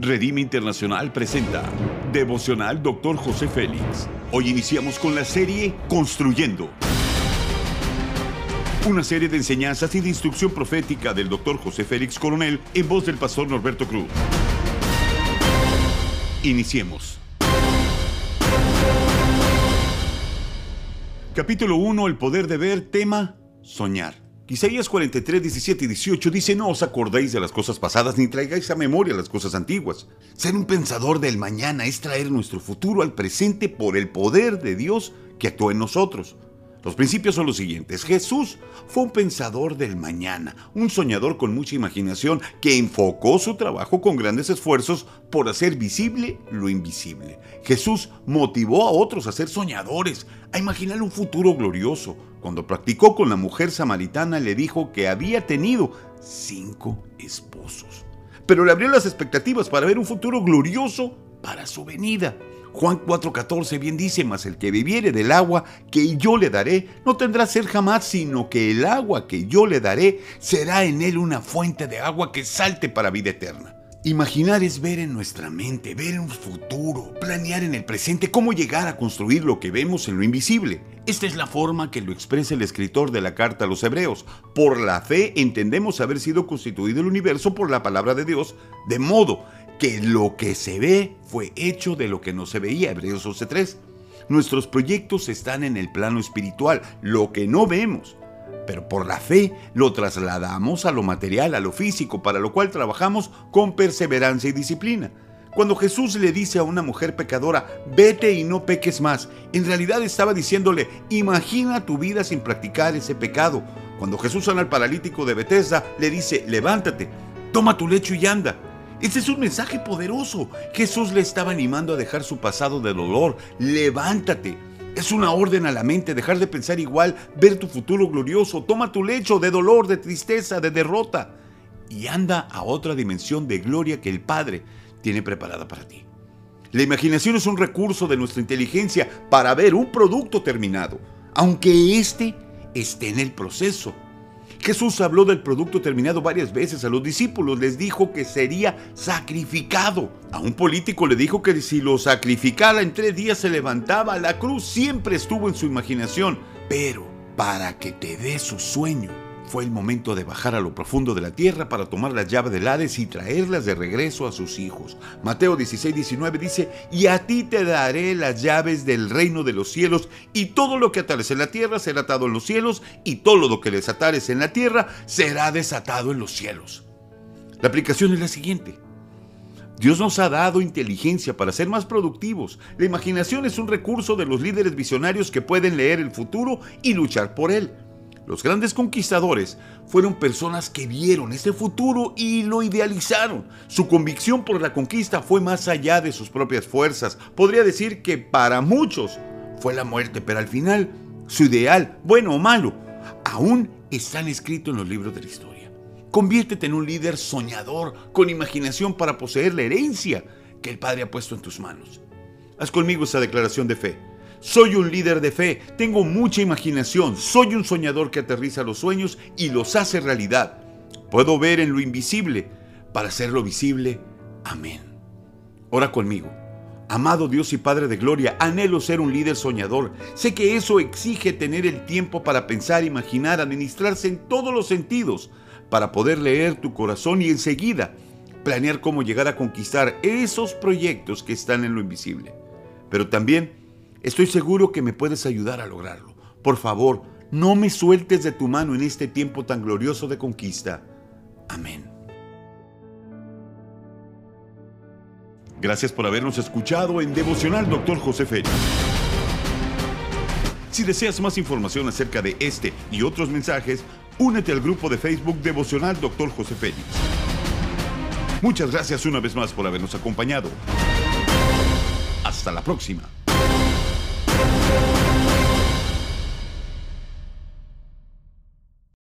Redime Internacional presenta Devocional Dr. José Félix. Hoy iniciamos con la serie Construyendo. Una serie de enseñanzas y de instrucción profética del Dr. José Félix Coronel en voz del pastor Norberto Cruz. Iniciemos. Capítulo 1. El poder de ver. Tema. Soñar. Isaías 43, 17 y 18 dice, no os acordéis de las cosas pasadas ni traigáis a memoria las cosas antiguas. Ser un pensador del mañana es traer nuestro futuro al presente por el poder de Dios que actúa en nosotros. Los principios son los siguientes. Jesús fue un pensador del mañana, un soñador con mucha imaginación que enfocó su trabajo con grandes esfuerzos por hacer visible lo invisible. Jesús motivó a otros a ser soñadores, a imaginar un futuro glorioso. Cuando practicó con la mujer samaritana le dijo que había tenido cinco esposos. Pero le abrió las expectativas para ver un futuro glorioso para su venida. Juan 4:14 bien dice, mas el que bebiere del agua que yo le daré, no tendrá sed jamás, sino que el agua que yo le daré será en él una fuente de agua que salte para vida eterna. Imaginar es ver en nuestra mente, ver un futuro, planear en el presente cómo llegar a construir lo que vemos en lo invisible. Esta es la forma que lo expresa el escritor de la carta a los hebreos. Por la fe entendemos haber sido constituido el universo por la palabra de Dios, de modo que lo que se ve fue hecho de lo que no se veía, Hebreos 11.3. Nuestros proyectos están en el plano espiritual, lo que no vemos, pero por la fe lo trasladamos a lo material, a lo físico, para lo cual trabajamos con perseverancia y disciplina. Cuando Jesús le dice a una mujer pecadora, vete y no peques más, en realidad estaba diciéndole, imagina tu vida sin practicar ese pecado. Cuando Jesús sana al paralítico de Bethesda, le dice, levántate, toma tu lecho y anda. Ese es un mensaje poderoso. Jesús le estaba animando a dejar su pasado de dolor. Levántate. Es una orden a la mente dejar de pensar igual, ver tu futuro glorioso. Toma tu lecho de dolor, de tristeza, de derrota y anda a otra dimensión de gloria que el Padre tiene preparada para ti. La imaginación es un recurso de nuestra inteligencia para ver un producto terminado, aunque éste esté en el proceso. Jesús habló del producto terminado varias veces a los discípulos, les dijo que sería sacrificado. A un político le dijo que si lo sacrificara en tres días se levantaba. La cruz siempre estuvo en su imaginación, pero para que te dé su sueño fue el momento de bajar a lo profundo de la tierra para tomar las llaves del Hades y traerlas de regreso a sus hijos. Mateo 16, 19 dice, y a ti te daré las llaves del reino de los cielos, y todo lo que atares en la tierra será atado en los cielos, y todo lo que desatares en la tierra será desatado en los cielos. La aplicación es la siguiente. Dios nos ha dado inteligencia para ser más productivos. La imaginación es un recurso de los líderes visionarios que pueden leer el futuro y luchar por él. Los grandes conquistadores fueron personas que vieron ese futuro y lo idealizaron. Su convicción por la conquista fue más allá de sus propias fuerzas. Podría decir que para muchos fue la muerte, pero al final su ideal, bueno o malo, aún están escritos en los libros de la historia. Conviértete en un líder soñador, con imaginación para poseer la herencia que el Padre ha puesto en tus manos. Haz conmigo esa declaración de fe. Soy un líder de fe, tengo mucha imaginación, soy un soñador que aterriza los sueños y los hace realidad. Puedo ver en lo invisible para hacerlo visible. Amén. Ora conmigo. Amado Dios y Padre de Gloria, anhelo ser un líder soñador. Sé que eso exige tener el tiempo para pensar, imaginar, administrarse en todos los sentidos, para poder leer tu corazón y enseguida planear cómo llegar a conquistar esos proyectos que están en lo invisible. Pero también Estoy seguro que me puedes ayudar a lograrlo. Por favor, no me sueltes de tu mano en este tiempo tan glorioso de conquista. Amén. Gracias por habernos escuchado en Devocional Dr. José Félix. Si deseas más información acerca de este y otros mensajes, únete al grupo de Facebook Devocional Dr. José Félix. Muchas gracias una vez más por habernos acompañado. Hasta la próxima.